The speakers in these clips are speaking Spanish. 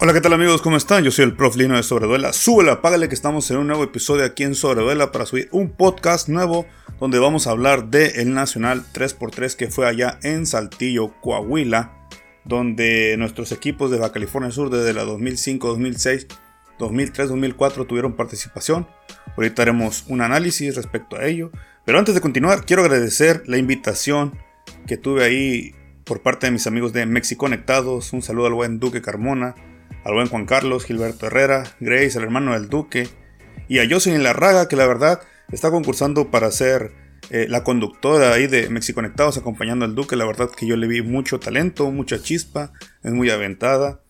Hola, ¿qué tal amigos? ¿Cómo están? Yo soy el Prof Lino de Sobreduela. Súbela, apágale que estamos en un nuevo episodio aquí en Sobreduela para subir un podcast nuevo donde vamos a hablar del el Nacional 3x3 que fue allá en Saltillo, Coahuila, donde nuestros equipos de Baja California Sur desde la 2005, 2006, 2003, 2004 tuvieron participación. Ahorita haremos un análisis respecto a ello. Pero antes de continuar, quiero agradecer la invitación que tuve ahí por parte de mis amigos de México Conectados. Un saludo al buen Duque Carmona al buen Juan Carlos, Gilberto Herrera, Grace, el hermano del Duque, y a Jocelyn Larraga, que la verdad está concursando para ser eh, la conductora ahí de Mexiconectados acompañando al Duque. La verdad que yo le vi mucho talento, mucha chispa, es muy aventada,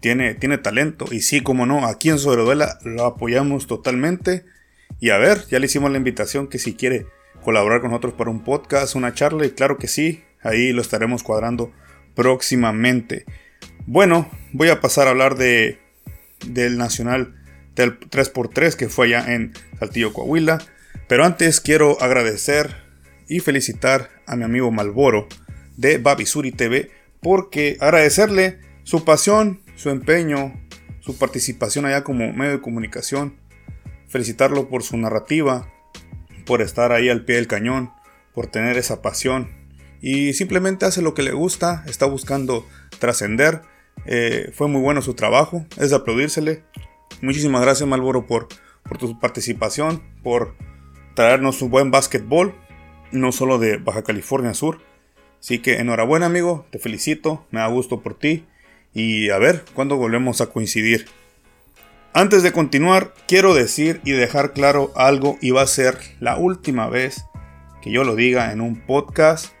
tiene, tiene talento, y sí, como no, aquí en Sobreduela lo apoyamos totalmente. Y a ver, ya le hicimos la invitación que si quiere colaborar con nosotros para un podcast, una charla, y claro que sí, ahí lo estaremos cuadrando próximamente. Bueno, voy a pasar a hablar de, del Nacional del 3x3 que fue allá en Saltillo, Coahuila. Pero antes quiero agradecer y felicitar a mi amigo Malboro de Babisuri TV porque agradecerle su pasión, su empeño, su participación allá como medio de comunicación, felicitarlo por su narrativa, por estar ahí al pie del cañón, por tener esa pasión. Y simplemente hace lo que le gusta, está buscando trascender eh, fue muy bueno su trabajo, es de. Muchísimas gracias Malboro por, por tu participación, por traernos un buen básquetbol, no solo de Baja California Sur. Así que enhorabuena amigo, te felicito, me da gusto por ti y a ver cuándo volvemos a coincidir. Antes de continuar, quiero decir y dejar claro algo y va a ser la última vez que yo lo diga en un podcast.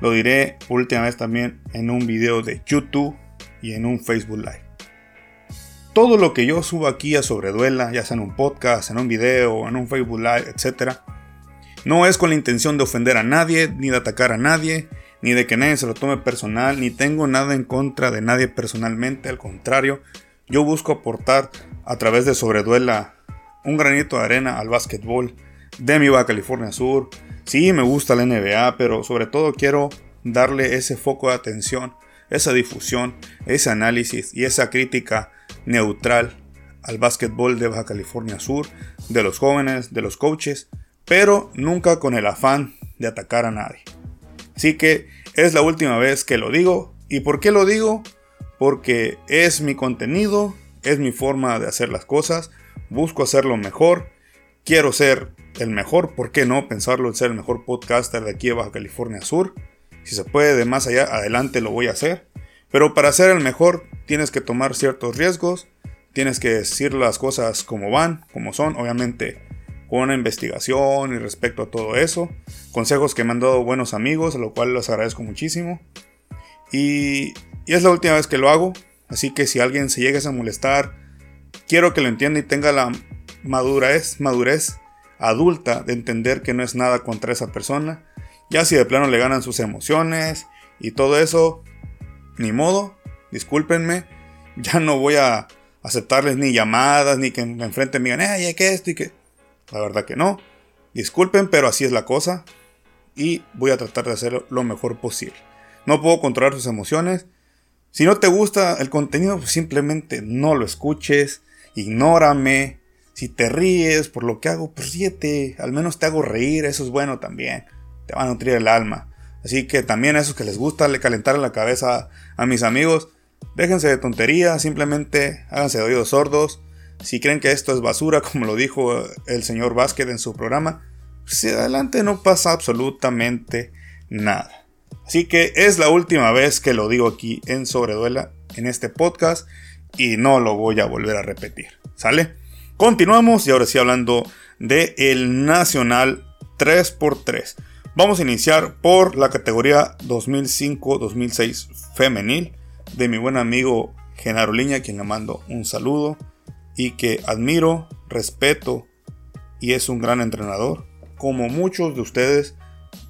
Lo diré última vez también en un video de YouTube y en un Facebook Live. Todo lo que yo subo aquí a Sobreduela, ya sea en un podcast, en un video, en un Facebook Live, etc., no es con la intención de ofender a nadie, ni de atacar a nadie, ni de que nadie se lo tome personal, ni tengo nada en contra de nadie personalmente, al contrario, yo busco aportar a través de Sobreduela un granito de arena al básquetbol de mi Baja California Sur. Sí, me gusta la NBA, pero sobre todo quiero darle ese foco de atención esa difusión, ese análisis y esa crítica neutral al básquetbol de Baja California Sur, de los jóvenes, de los coaches, pero nunca con el afán de atacar a nadie. Así que es la última vez que lo digo. ¿Y por qué lo digo? Porque es mi contenido, es mi forma de hacer las cosas, busco hacerlo mejor, quiero ser el mejor, ¿por qué no pensarlo en ser el mejor podcaster de aquí de Baja California Sur? Si se puede de más allá, adelante lo voy a hacer. Pero para ser el mejor tienes que tomar ciertos riesgos, tienes que decir las cosas como van, como son, obviamente con una investigación y respecto a todo eso. Consejos que me han dado buenos amigos, a lo cual los agradezco muchísimo. Y, y es la última vez que lo hago, así que si alguien se llega a molestar, quiero que lo entienda y tenga la madurez, madurez adulta de entender que no es nada contra esa persona ya si de plano le ganan sus emociones y todo eso, ni modo, discúlpenme, ya no voy a aceptarles ni llamadas, ni que enfrente me digan, eh, ¿qué esto? Y que... La verdad que no. Disculpen, pero así es la cosa. Y voy a tratar de hacerlo lo mejor posible. No puedo controlar sus emociones. Si no te gusta el contenido, pues simplemente no lo escuches. Ignórame. Si te ríes por lo que hago, pues ríete. Al menos te hago reír. Eso es bueno también te va a nutrir el alma. Así que también a esos que les gusta le calentar la cabeza a mis amigos, déjense de tonterías, simplemente háganse de oídos sordos. Si creen que esto es basura, como lo dijo el señor Vázquez en su programa, si pues adelante no pasa absolutamente nada. Así que es la última vez que lo digo aquí en Sobreduela, en este podcast, y no lo voy a volver a repetir. ¿Sale? Continuamos y ahora sí hablando de el Nacional 3x3. Vamos a iniciar por la categoría 2005-2006 femenil de mi buen amigo Genaro Liña, quien le mando un saludo y que admiro, respeto y es un gran entrenador. Como muchos de ustedes,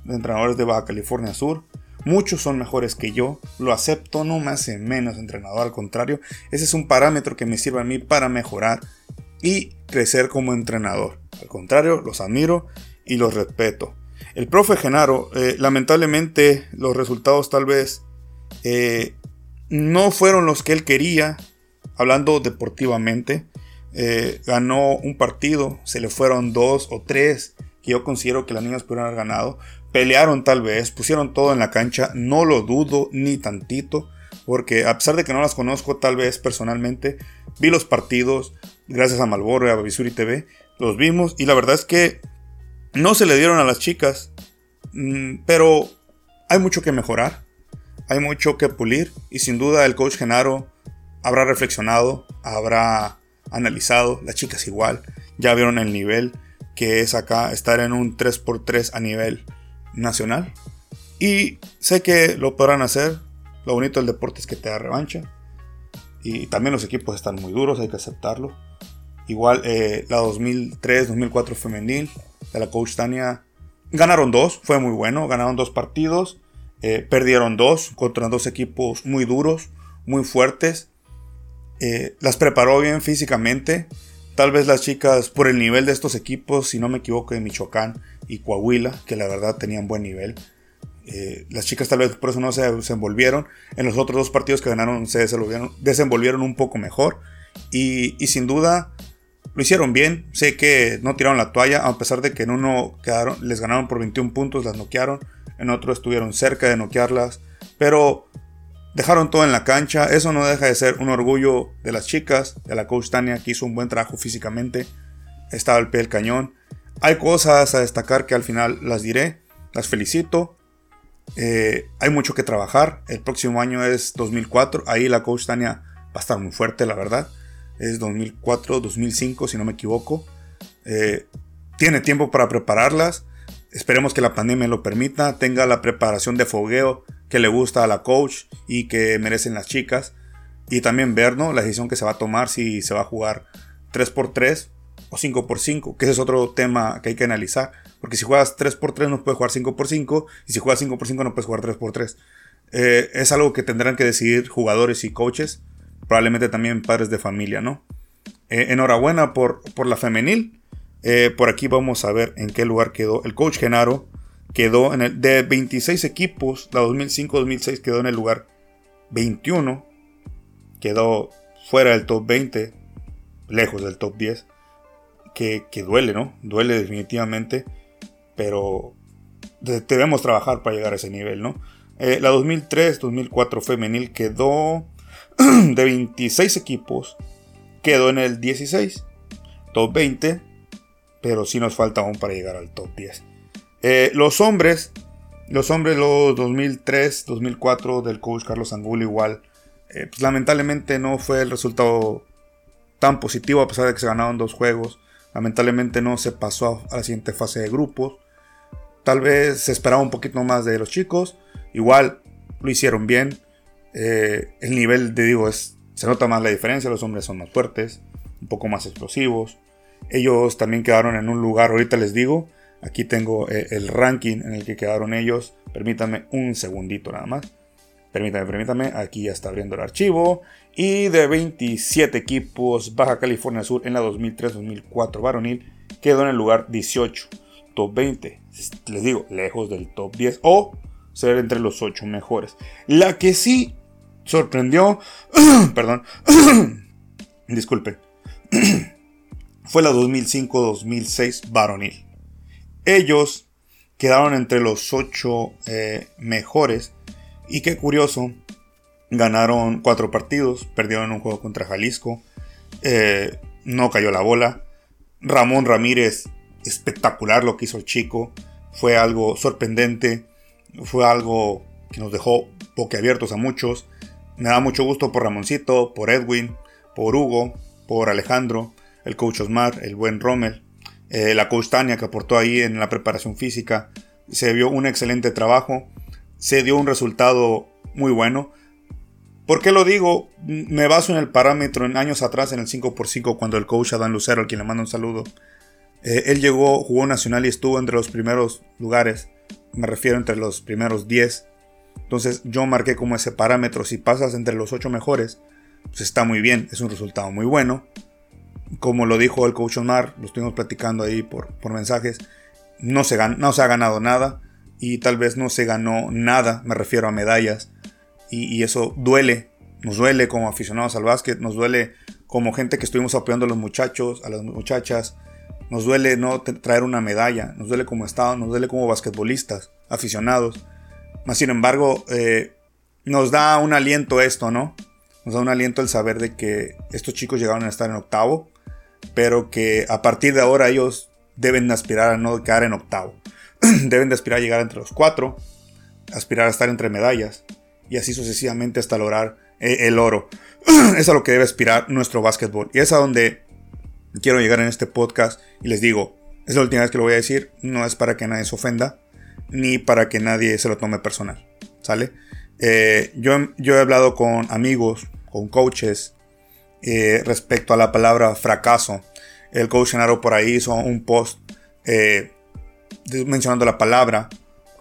entrenadores de Baja California Sur, muchos son mejores que yo, lo acepto, no me hace menos entrenador, al contrario, ese es un parámetro que me sirve a mí para mejorar y crecer como entrenador. Al contrario, los admiro y los respeto. El profe Genaro, eh, lamentablemente los resultados tal vez eh, no fueron los que él quería, hablando deportivamente, eh, ganó un partido, se le fueron dos o tres que yo considero que las niñas pudieron haber ganado. Pelearon tal vez, pusieron todo en la cancha, no lo dudo ni tantito, porque a pesar de que no las conozco tal vez personalmente, vi los partidos, gracias a Malboro y a Babisuri TV, los vimos y la verdad es que no se le dieron a las chicas, mm, pero hay mucho que mejorar, hay mucho que pulir y sin duda el coach Genaro habrá reflexionado, habrá analizado, las chicas igual, ya vieron el nivel que es acá estar en un 3x3 a nivel nacional y sé que lo podrán hacer, lo bonito del deporte es que te da revancha y también los equipos están muy duros, hay que aceptarlo. Igual eh, la 2003-2004 femenil de la coach Tania ganaron dos, fue muy bueno, ganaron dos partidos, eh, perdieron dos contra dos equipos muy duros, muy fuertes. Eh, las preparó bien físicamente. Tal vez las chicas, por el nivel de estos equipos, si no me equivoco, de Michoacán y Coahuila, que la verdad tenían buen nivel. las chicas tal vez por eso no se desenvolvieron. En los otros dos partidos que ganaron se desenvolvieron, un poco mejor. Y, y sin duda lo hicieron bien, sé que no tiraron la toalla, a pesar de que en uno quedaron, les ganaron por 21 puntos, las noquearon, en otro estuvieron cerca de noquearlas, pero dejaron todo en la cancha, eso no deja de ser un orgullo de las chicas, de la coach Tania, que hizo un buen trabajo físicamente, estaba al pie del cañón. Hay cosas a destacar que al final las diré, las felicito. Eh, hay mucho que trabajar, el próximo año es 2004, ahí la coach Tania va a estar muy fuerte, la verdad es 2004, 2005, si no me equivoco. Eh, tiene tiempo para prepararlas. Esperemos que la pandemia lo permita. Tenga la preparación de fogueo que le gusta a la coach y que merecen las chicas. Y también ver ¿no? la decisión que se va a tomar si se va a jugar 3x3 o 5x5, que ese es otro tema que hay que analizar. Porque si juegas 3x3 no puedes jugar 5x5 y si juegas 5x5 no puedes jugar 3x3. Eh, es algo que tendrán que decidir jugadores y coaches probablemente también padres de familia, ¿no? Eh, enhorabuena por, por la femenil. Eh, por aquí vamos a ver en qué lugar quedó. El coach Genaro quedó en el de 26 equipos, la 2005-2006 quedó en el lugar 21. Quedó fuera del top 20, lejos del top 10. Que, duele, ¿no? Duele definitivamente. Pero debemos trabajar para llegar a ese nivel, ¿no? Eh, la 2003-2004 femenil quedó de 26 equipos, quedó en el 16, top 20, pero sí nos falta aún para llegar al top 10. Eh, los hombres, los hombres, los 2003, 2004 del coach Carlos Angulo igual, eh, pues lamentablemente no fue el resultado tan positivo a pesar de que se ganaron dos juegos. Lamentablemente no se pasó a la siguiente fase de grupos. Tal vez se esperaba un poquito más de los chicos. Igual lo hicieron bien. Eh, el nivel, de digo, es, se nota más la diferencia, los hombres son más fuertes, un poco más explosivos. Ellos también quedaron en un lugar, ahorita les digo, aquí tengo eh, el ranking en el que quedaron ellos. Permítanme un segundito nada más. Permítame, permítame, aquí ya está abriendo el archivo. Y de 27 equipos, Baja California Sur en la 2003-2004 varonil quedó en el lugar 18, top 20. Les digo, lejos del top 10 o ser entre los 8 mejores. La que sí sorprendió, perdón, disculpen, fue la 2005-2006 varonil. Ellos quedaron entre los 8 eh, mejores y qué curioso, ganaron 4 partidos, perdieron un juego contra Jalisco, eh, no cayó la bola. Ramón Ramírez, espectacular lo que hizo el chico, fue algo sorprendente, fue algo que nos dejó boquiabiertos a muchos. Me da mucho gusto por Ramoncito, por Edwin, por Hugo, por Alejandro, el coach Osmar, el buen Rommel, eh, la coach Tania que aportó ahí en la preparación física. Se vio un excelente trabajo, se dio un resultado muy bueno. ¿Por qué lo digo? Me baso en el parámetro en años atrás en el 5x5 cuando el coach Adán Lucero, al quien le mando un saludo, eh, él llegó, jugó nacional y estuvo entre los primeros lugares. Me refiero entre los primeros 10 entonces yo marqué como ese parámetro, si pasas entre los 8 mejores, pues está muy bien, es un resultado muy bueno. Como lo dijo el coach Omar, lo estuvimos platicando ahí por, por mensajes, no se, no se ha ganado nada y tal vez no se ganó nada, me refiero a medallas, y, eso duele, Nos duele como aficionados al básquet, nos duele como gente que estuvimos apoyando a los muchachos, a las muchachas, nos duele no traer una medalla, nos duele como Estado, nos duele como basquetbolistas, aficionados. Más sin embargo, eh, nos da un aliento esto, ¿no? Nos da un aliento el saber de que estos chicos llegaron a estar en octavo, pero que a partir de ahora ellos deben de aspirar a no quedar en octavo. deben de aspirar a llegar entre los cuatro, aspirar a estar entre medallas y así sucesivamente hasta lograr eh, el oro. es a lo que debe aspirar nuestro básquetbol. Y es a donde quiero llegar en este podcast y les digo, es la última vez que lo voy a decir, no es para que nadie se ofenda, ni para que nadie se lo tome personal. ¿Sale? Eh, yo, yo he hablado con amigos, con coaches, eh, respecto a la palabra fracaso. El coach Genaro por ahí hizo un post mencionando la palabra.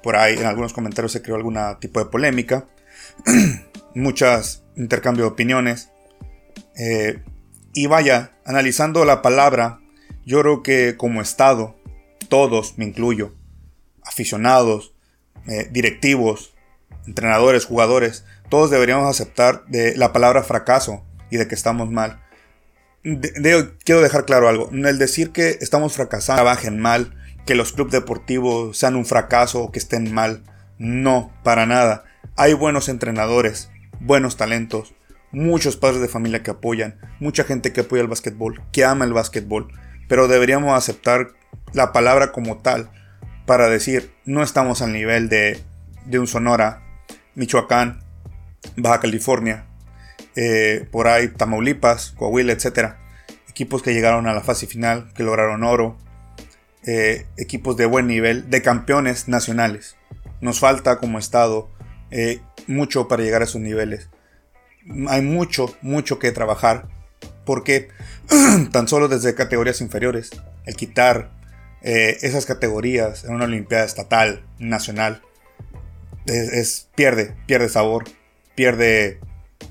Por ahí en algunos comentarios se creó algún tipo de polémica. Muchas intercambio de opiniones. Eh, y vaya, analizando la palabra, yo creo que como Estado, todos, me incluyo, aficionados, eh, directivos, entrenadores, jugadores, todos deberíamos aceptar de la palabra fracaso y de que estamos mal. quiero dejar claro algo, el decir que estamos fracasando, trabajen mal, que los clubes deportivos sean un fracaso o que estén mal, no, para nada. Hay buenos entrenadores, buenos talentos, muchos padres de familia que apoyan, mucha gente que apoya el básquetbol, que ama el básquetbol, pero deberíamos aceptar la palabra como tal para decir no estamos al nivel de, de un Sonora, Michoacán, Baja California, eh, por ahí Tamaulipas, Coahuila, etc. Equipos que llegaron a la fase final, que lograron oro, eh, equipos de buen nivel, de campeones nacionales. Nos falta como Estado eh, mucho para llegar a esos niveles. Hay mucho, mucho que trabajar. Porque tan solo desde categorías inferiores, el quitar eh, esas categorías en una Olimpiada estatal, nacional, es, pierde, pierde sabor, pierde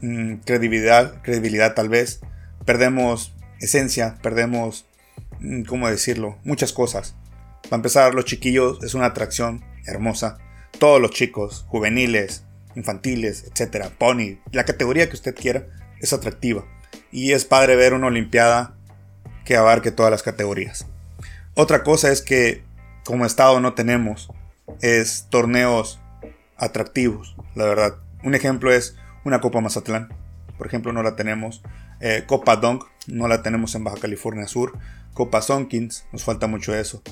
mm, credibilidad, credibilidad tal vez. Perdemos esencia, perdemos, mm, ¿cómo decirlo? Muchas cosas. Para empezar, los chiquillos es una atracción hermosa todos los chicos, juveniles, infantiles, etcétera, pony, la categoría que usted quiera, es atractiva. Y es padre ver una Olimpiada que abarque todas las categorías. Otra cosa es que como Estado no tenemos es torneos atractivos, la verdad. Un ejemplo es una Copa Mazatlán, por ejemplo, no la tenemos. Eh, Copa Dunk, no la tenemos en Baja California Sur. Copa Sonkins, nos falta mucho eso.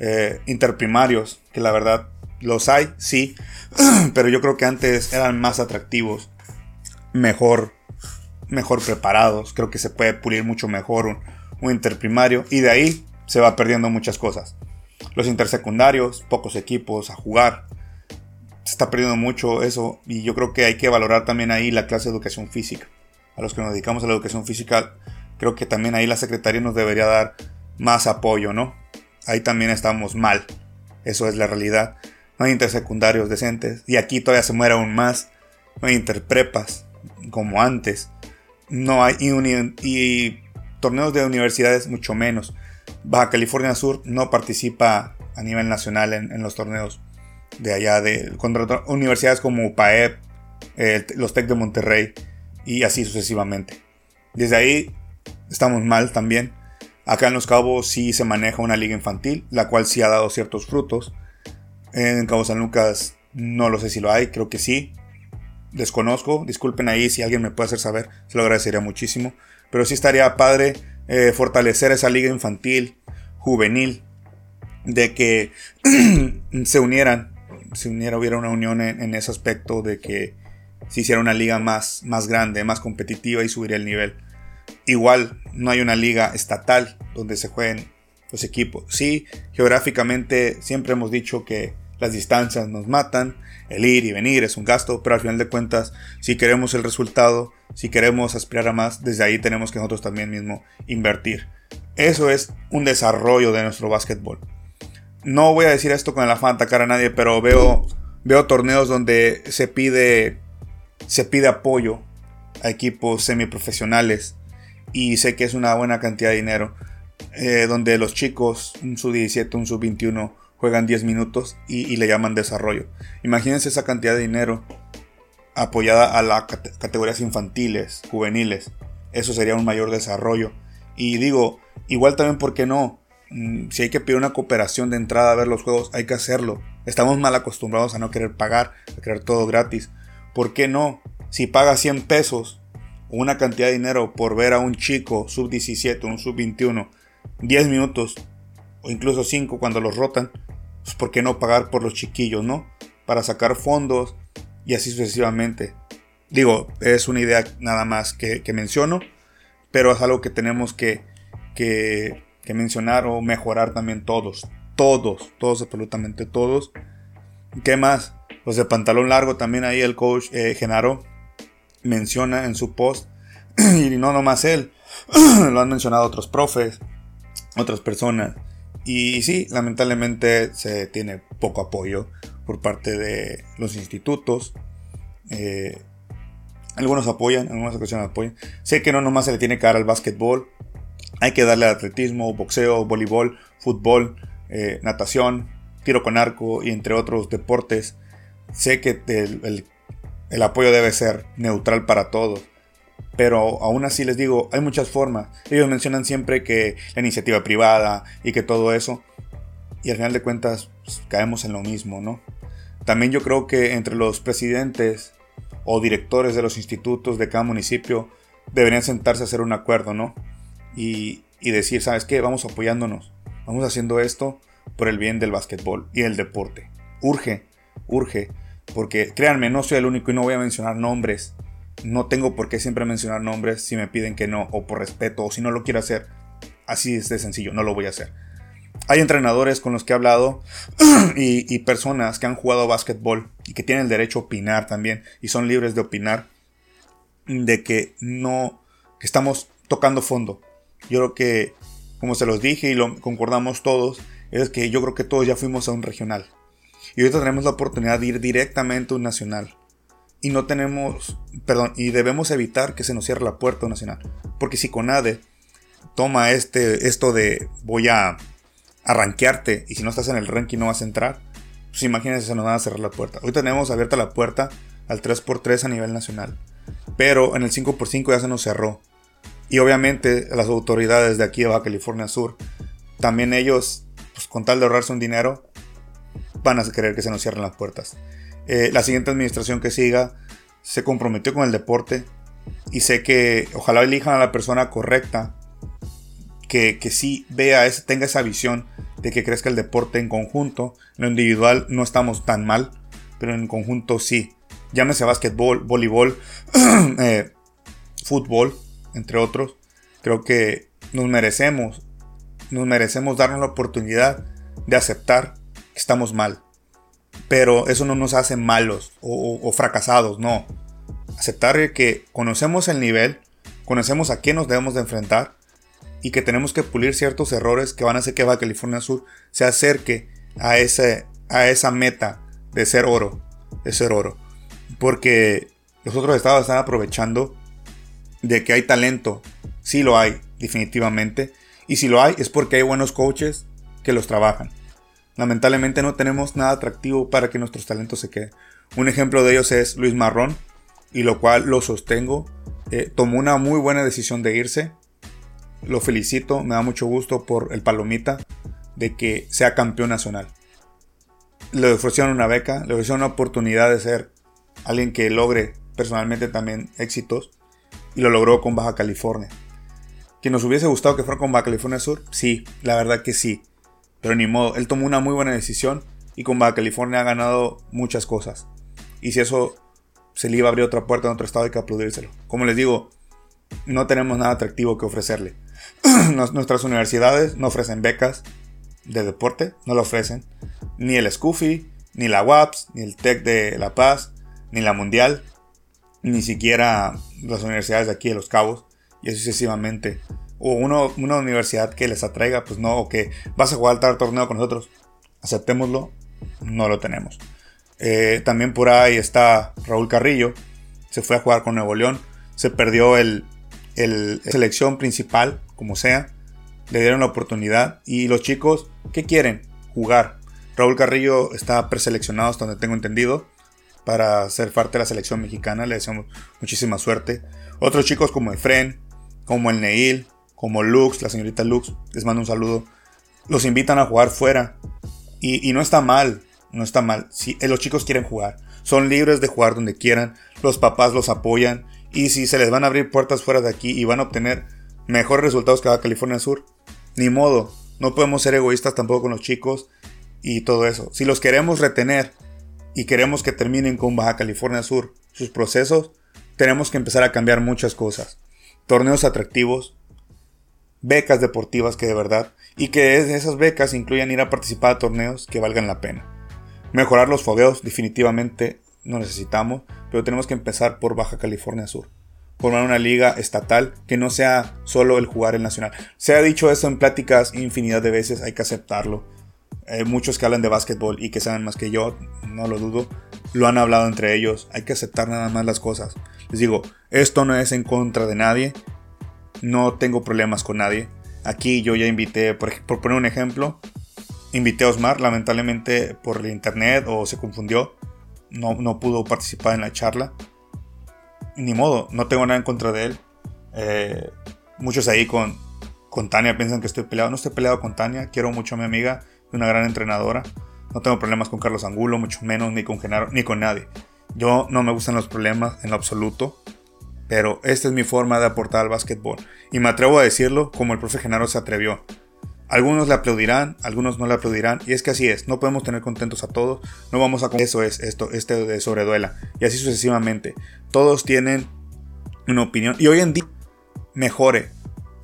Eh, interprimarios, que la verdad los hay, sí, pero yo creo que antes eran más atractivos, mejor, mejor preparados. Creo que se puede pulir mucho mejor un, un interprimario y de ahí se va perdiendo muchas cosas. Los intersecundarios, pocos equipos a jugar. Se está perdiendo mucho eso y yo creo que hay que valorar también ahí la clase de educación física. A los que nos dedicamos a la educación física, creo que también ahí la Secretaría nos debería dar más apoyo, ¿no? Ahí también estamos mal. Eso es la realidad no hay intersecundarios decentes, y aquí todavía se muere aún más, no hay interprepas como antes, no hay y, torneos de universidades mucho menos. Baja California Sur no participa a nivel nacional en, los torneos de allá de universidades como UPAEP, los TEC de Monterrey y así sucesivamente. Desde ahí estamos mal también. Acá en Los Cabos sí se maneja una liga infantil, la cual sí ha dado ciertos frutos. En Cabo San Lucas no lo sé si lo hay, creo que sí. Desconozco, disculpen ahí si alguien me puede hacer saber, se lo agradecería muchísimo. Pero sí estaría padre eh, fortalecer esa liga infantil, juvenil, de que se unieran, se uniera, hubiera una unión en, ese aspecto de que se hiciera una liga más, más grande, más competitiva y subiría el nivel. Igual, no hay una liga estatal donde se jueguen los equipos. Sí, geográficamente siempre hemos dicho que las distancias nos matan, el ir y venir es un gasto, pero al final de cuentas, si queremos el resultado, si queremos aspirar a más, desde ahí tenemos que nosotros también mismo invertir. Eso es un desarrollo de nuestro básquetbol. No voy a decir esto con el afán de atacar a nadie, pero veo, veo torneos donde se pide, se pide apoyo a equipos semiprofesionales y sé que es una buena cantidad de dinero. Eh, donde los chicos, un sub-17, un sub-21, juegan 10 minutos y, le llaman desarrollo. Imagínense esa cantidad de dinero apoyada a las categorías infantiles, juveniles. Eso sería un mayor desarrollo. Y digo, igual también, ¿por qué no? Mm, si hay que pedir una cooperación de entrada a ver los juegos, hay que hacerlo. Estamos mal acostumbrados a no querer pagar, a querer todo gratis. ¿Por qué no? Si pagas 100 pesos o una cantidad de dinero por ver a un chico sub 17, un sub 21, 10 minutos o incluso 5 cuando los rotan, pues ¿por qué no pagar por los chiquillos, no? Para sacar fondos y así sucesivamente. Digo, es una idea nada más que, menciono, pero es algo que tenemos que, que, mencionar o mejorar también todos. Todos, todos, absolutamente todos. ¿Qué más? Los de pantalón largo también ahí el coach eh, Genaro menciona en su post. y no nomás él, lo han mencionado otros profes, otras personas. Y sí, lamentablemente se tiene poco apoyo por parte de los institutos. Eh, algunos apoyan, algunas ocasiones apoyan. Sé que no nomás se le tiene que dar al básquetbol. Hay que darle atletismo, boxeo, voleibol, fútbol, eh, natación, tiro con arco y entre otros deportes. Sé que el, el apoyo debe ser neutral para todos. Pero aún así les digo, hay muchas formas. Ellos mencionan siempre que la iniciativa privada y que todo eso. Y al final de cuentas pues, caemos en lo mismo, ¿no? También yo creo que entre los presidentes o directores de los institutos de cada municipio deberían sentarse a hacer un acuerdo, ¿no? Y, y decir, ¿sabes qué? Vamos apoyándonos. Vamos haciendo esto por el bien del básquetbol y el deporte. Urge, urge. Porque créanme, no soy el único y no voy a mencionar nombres no tengo por qué siempre mencionar nombres si me piden que no, o por respeto, o si no lo quiero hacer. Así es de sencillo, no lo voy a hacer. Hay entrenadores con los que he hablado y, personas que han jugado básquetbol y que tienen el derecho a opinar también y son libres de opinar de que no, que estamos tocando fondo. Yo creo que, como se los dije y lo concordamos todos, es que yo creo que todos ya fuimos a un regional. Y ahorita tenemos la oportunidad de ir directamente a un nacional y no tenemos, perdón, y debemos evitar que se nos cierre la puerta nacional. Porque si Conade toma este, esto de voy a arranquearte y si no estás en el ranking no vas a entrar, pues imagínense se nos van a cerrar la puerta. Hoy tenemos abierta la puerta al 3x3 a nivel nacional, pero en el 5x5 ya se nos cerró. Y obviamente las autoridades de aquí de Baja California Sur, también ellos, pues con tal de ahorrarse un dinero, van a querer que se nos cierren las puertas. Eh, la siguiente administración que siga se comprometió con el deporte y sé que ojalá elijan a la persona correcta que, que sí vea, tenga esa visión de que crezca el deporte en conjunto. En lo individual no estamos tan mal, pero en conjunto sí. Llámese básquetbol, voleibol, eh, fútbol, entre otros. Creo que nos merecemos, nos merecemos darnos la oportunidad de aceptar que estamos mal. Pero eso no nos hace malos o, fracasados, no. Aceptar que conocemos el nivel, conocemos a quién nos debemos de enfrentar y que tenemos que pulir ciertos errores que van a hacer que Baja California Sur se acerque a, ese, a esa meta de ser oro, de ser oro. Porque los otros estados están aprovechando de que hay talento. Sí lo hay, definitivamente. Y si lo hay es porque hay buenos coaches que los trabajan. Lamentablemente no tenemos nada atractivo para que nuestros talentos se queden. Un ejemplo de ellos es Luis Marrón, y lo cual lo sostengo. Eh, tomó una muy buena decisión de irse. Lo felicito, me da mucho gusto por el palomita de que sea campeón nacional. Le ofrecieron una beca, le ofrecieron una oportunidad de ser alguien que logre personalmente también éxitos y lo logró con Baja California. ¿Que nos hubiese gustado que fuera con Baja California Sur? Sí, la verdad que sí. Pero ni modo, él tomó una muy buena decisión y con Baja California ha ganado muchas cosas. Y si eso se le iba a abrir otra puerta en otro estado, hay que aplaudírselo. Como les digo, no tenemos nada atractivo que ofrecerle. Nuestras universidades no ofrecen becas de deporte, no lo ofrecen. Ni el SCUFI, ni la WAPS, ni el TEC de La Paz, ni la Mundial, ni siquiera las universidades de aquí de Los Cabos, y sucesivamente o una universidad que les atraiga, pues no, o que vas a jugar tal torneo con nosotros, aceptémoslo, no lo tenemos. Eh, también por ahí está Raúl Carrillo, se fue a jugar con Nuevo León, se perdió el, el selección principal, como sea, le dieron la oportunidad y los chicos, ¿qué quieren? Jugar. Raúl Carrillo está preseleccionado hasta donde tengo entendido. para ser parte de la selección mexicana. Le deseamos muchísima suerte. Otros chicos como Efren, como el Neil, como Lux, la señorita Lux, les mando un saludo. Los invitan a jugar fuera. Y, no está mal, no está mal. Si eh, los chicos quieren jugar, son libres de jugar donde quieran. Los papás los apoyan. Y si se les van a abrir puertas fuera de aquí y van a obtener mejores resultados que a California Sur, ni modo. No podemos ser egoístas tampoco con los chicos y todo eso. Si los queremos retener y queremos que terminen con Baja California Sur sus procesos, tenemos que empezar a cambiar muchas cosas. Torneos atractivos, becas deportivas que de verdad, y que esas becas incluyan ir a participar a torneos que valgan la pena. Mejorar los fogueos definitivamente no necesitamos, pero tenemos que empezar por Baja California Sur. Formar una liga estatal que no sea solo el jugar el nacional. Se ha dicho eso en pláticas infinidad de veces, hay que aceptarlo. Eh, muchos que hablan de básquetbol y que saben más que yo, no lo dudo, lo han hablado entre ellos. Hay que aceptar nada más las cosas. Les digo, esto no es en contra de nadie. No tengo problemas con nadie. Aquí yo ya invité, por, poner un ejemplo, invité a Osmar, lamentablemente por el internet o se confundió. No, no pudo participar en la charla. Ni modo, no tengo nada en contra de él. Eh, muchos ahí con, con Tania piensan que estoy peleado. No estoy peleado con Tania, quiero mucho a mi amiga una gran entrenadora. No tengo problemas con Carlos Angulo, mucho menos ni con Genaro, ni con nadie. Yo no me gustan los problemas en absoluto, pero esta es mi forma de aportar al básquetbol. Y me atrevo a decirlo como el profe Genaro se atrevió. Algunos le aplaudirán, algunos no le aplaudirán, y es que así es, no podemos tener contentos a todos, no vamos a... Eso es esto, este de sobreduela, y así sucesivamente. Todos tienen una opinión, y hoy en día mejore,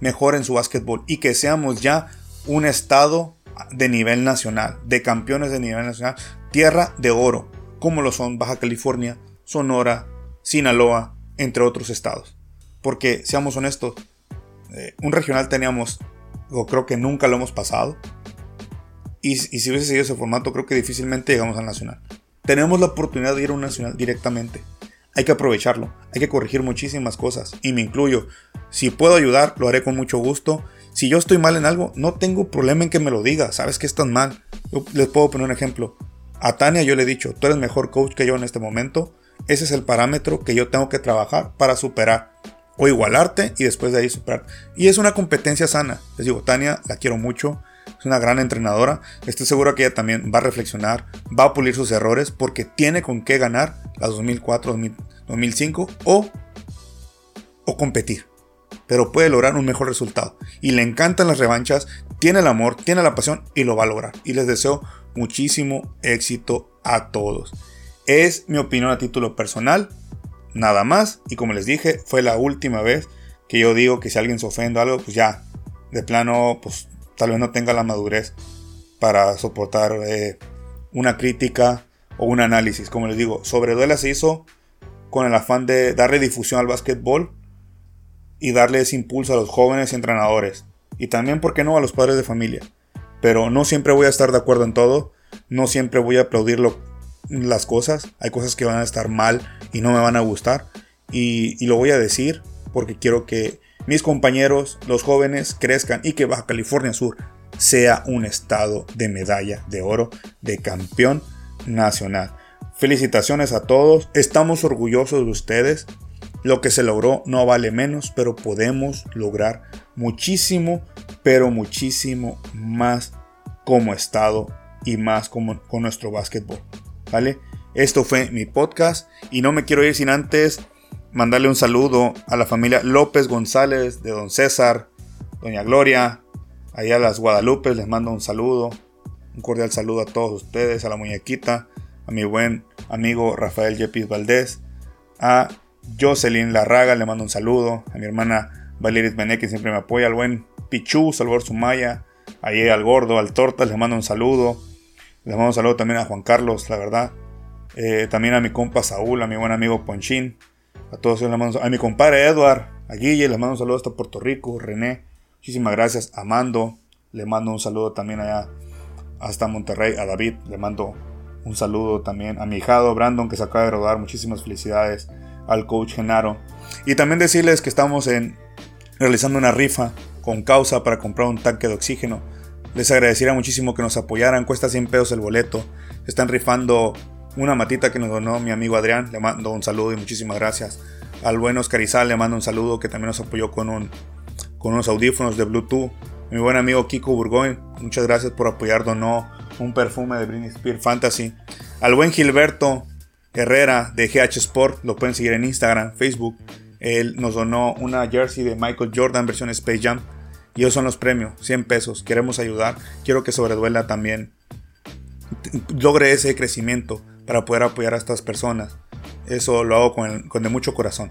mejore en su básquetbol, y que seamos ya un estado de nivel nacional, de campeones de nivel nacional, tierra de oro, como lo son Baja California, Sonora, Sinaloa, entre otros estados. Porque, seamos honestos, eh, un regional teníamos, o creo que nunca lo hemos pasado. Y, y, si hubiese seguido ese formato, creo que difícilmente llegamos al nacional. Tenemos la oportunidad de ir a un nacional directamente. Hay que aprovecharlo, hay que corregir muchísimas cosas, y me incluyo. Si puedo ayudar, lo haré con mucho gusto si yo estoy mal en algo, no tengo problema en que me lo diga. Sabes que estás mal. les puedo poner un ejemplo. A Tania yo le he dicho, tú eres mejor coach que yo en este momento. Ese es el parámetro que yo tengo que trabajar para superar. O igualarte y después de ahí superar. Y es una competencia sana. Les digo, Tania, la quiero mucho. Es una gran entrenadora. Estoy seguro que ella también va a reflexionar, va a pulir sus errores porque tiene con qué ganar las 2004, 2005 o, o competir pero puede lograr un mejor resultado. Y le encantan las revanchas, tiene el amor, tiene la pasión y lo va a lograr. Y les deseo muchísimo éxito a todos. Es mi opinión a título personal, nada más. Y como les dije, fue la última vez que yo digo que si alguien se ofende o algo, pues ya, de plano, pues tal vez no tenga la madurez para soportar eh, una crítica o un análisis. Como les digo, sobre Duela se hizo con el afán de darle difusión al básquetbol y darle ese impulso a los jóvenes entrenadores. Y también, ¿por qué no?, a los padres de familia. Pero no siempre voy a estar de acuerdo en todo. No siempre voy a aplaudir las cosas. Hay cosas que van a estar mal y no me van a gustar. Y, lo voy a decir porque quiero que mis compañeros, los jóvenes, crezcan y que Baja California Sur sea un estado de medalla de oro, de campeón nacional. Felicitaciones a todos, estamos orgullosos de ustedes. Lo que se logró no vale menos, pero podemos lograr muchísimo, pero muchísimo más como estado y más como, con nuestro básquetbol. Esto fue mi podcast y no me quiero ir sin antes mandarle un saludo a la familia López González de Don César, Doña Gloria, allá a las Guadalupe les mando un saludo, un cordial saludo a todos ustedes, a la muñequita, a mi buen amigo Rafael Yepis Valdés, a Jocelyn Larraga, le mando un saludo. A mi hermana Valeris Bené, que siempre me apoya. Al buen Pichu, Salvador Sumaya. Ahí al gordo, al torta, le mando un saludo. Les mando un saludo también a Juan Carlos, la verdad. Eh, también a mi compa Saúl, a mi buen amigo Ponchín. A todos ellos les mando A mi compadre Edward, a Guille, les mando un saludo hasta Puerto Rico. René, muchísimas gracias. Amando, le mando un saludo también allá hasta Monterrey. A David, le mando un saludo también. A mi hijado Brandon, que se acaba de rodar. Muchísimas felicidades al coach Genaro. Y también decirles que estamos en, realizando una rifa con causa para comprar un tanque de oxígeno. Les agradecería muchísimo que nos apoyaran, cuesta 100 pesos el boleto. Están rifando una matita que nos donó mi amigo Adrián, le mando un saludo y muchísimas gracias. Al buen Oscarizal le mando un saludo que también nos apoyó con, un, con unos audífonos de Bluetooth. Mi buen amigo Kiko Burgoyne, muchas gracias por apoyar, donó un perfume de Britney Spears Fantasy. Al buen Gilberto Herrera de GH Sport, lo pueden seguir en Instagram, Facebook. Él nos donó una jersey de Michael Jordan versión Space Jam. Y esos son los premios, 100 pesos. Queremos ayudar. Quiero que Sobreduela también logre ese crecimiento para poder apoyar a estas personas. Eso lo hago con, con de mucho corazón.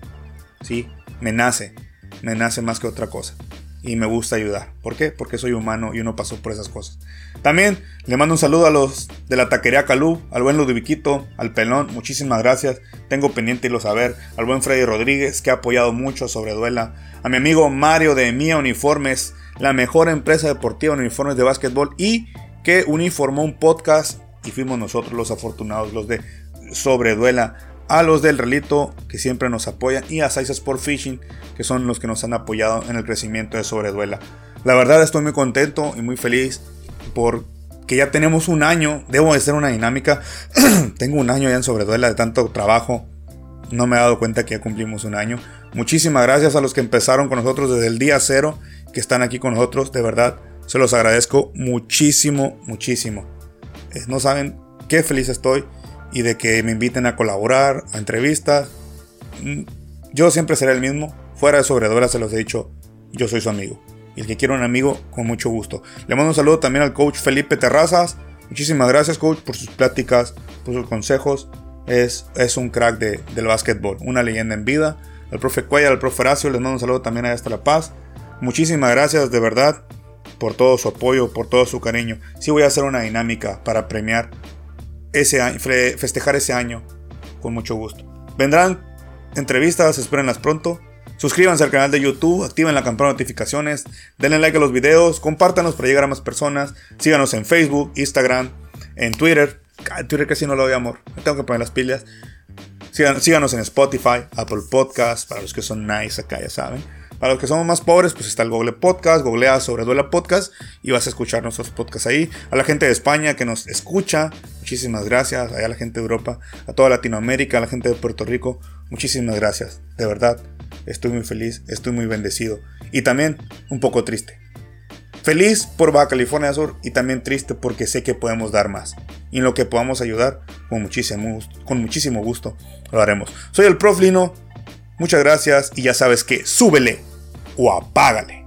¿sí? Me nace, me nace más que otra cosa y me gusta ayudar. ¿Por qué? Porque soy humano y uno pasó por esas cosas. También le mando un saludo a los de la taquería Calú, al buen Ludoviquito, al Pelón, muchísimas gracias. Tengo pendiente lo saber. Al buen Freddy Rodríguez, que ha apoyado mucho sobre Duela. A mi amigo Mario de Mía Uniformes, la mejor empresa deportiva en uniformes de básquetbol y que uniformó un podcast y fuimos nosotros los afortunados, los de Sobreduela a los del Relito que siempre nos apoyan y a Size Sport Fishing que son los que nos han apoyado en el crecimiento de Sobreduela. La verdad estoy muy contento y muy feliz porque ya tenemos un año, debo de hacer una dinámica, tengo un año ya en Sobreduela de tanto trabajo, no me he dado cuenta que ya cumplimos un año. Muchísimas gracias a los que empezaron con nosotros desde el día cero, que están aquí con nosotros, de verdad, se los agradezco muchísimo, muchísimo. Eh, no saben qué feliz estoy y de que me inviten a colaborar, a entrevistas. Mm, yo siempre seré el mismo. Fuera de sobredora se los he dicho, yo soy su amigo. Y el que quiera un amigo, con mucho gusto. Le mando un saludo también al coach Felipe Terrazas. Muchísimas gracias, coach, por sus pláticas, por sus consejos. Es, es un crack de, del básquetbol, una leyenda en vida. Al profe Cuella, al profe Horacio, les mando un saludo también a hasta La Paz. Muchísimas gracias, de verdad, por todo su apoyo, por todo su cariño. Sí voy a hacer una dinámica para premiar ese festejar ese año con mucho gusto. Vendrán entrevistas, espérenlas pronto. Suscríbanse al canal de YouTube, activen la campana de notificaciones, denle like a los videos, compártanos para llegar a más personas, síganos en Facebook, Instagram, en Twitter. Twitter casi no lo doy amor, me tengo que poner las pilas. síganos en Spotify, Apple Podcasts, para los que son nice acá ya saben. Para los que somos más pobres, pues está el Google Podcast, googlea sobre Duela Podcast y vas a escuchar nuestros podcasts ahí. A la gente de España que nos escucha, muchísimas gracias. A la gente de Europa, a toda Latinoamérica, a la gente de Puerto Rico, muchísimas gracias. De verdad, estoy muy feliz, estoy muy bendecido y también un poco triste. Feliz por Baja California Sur y también triste porque sé que podemos dar más. Y en lo que podamos ayudar, con muchísimo, con muchísimo gusto lo haremos. Soy el Prof Lino, muchas gracias y ya sabes que súbele o apágale.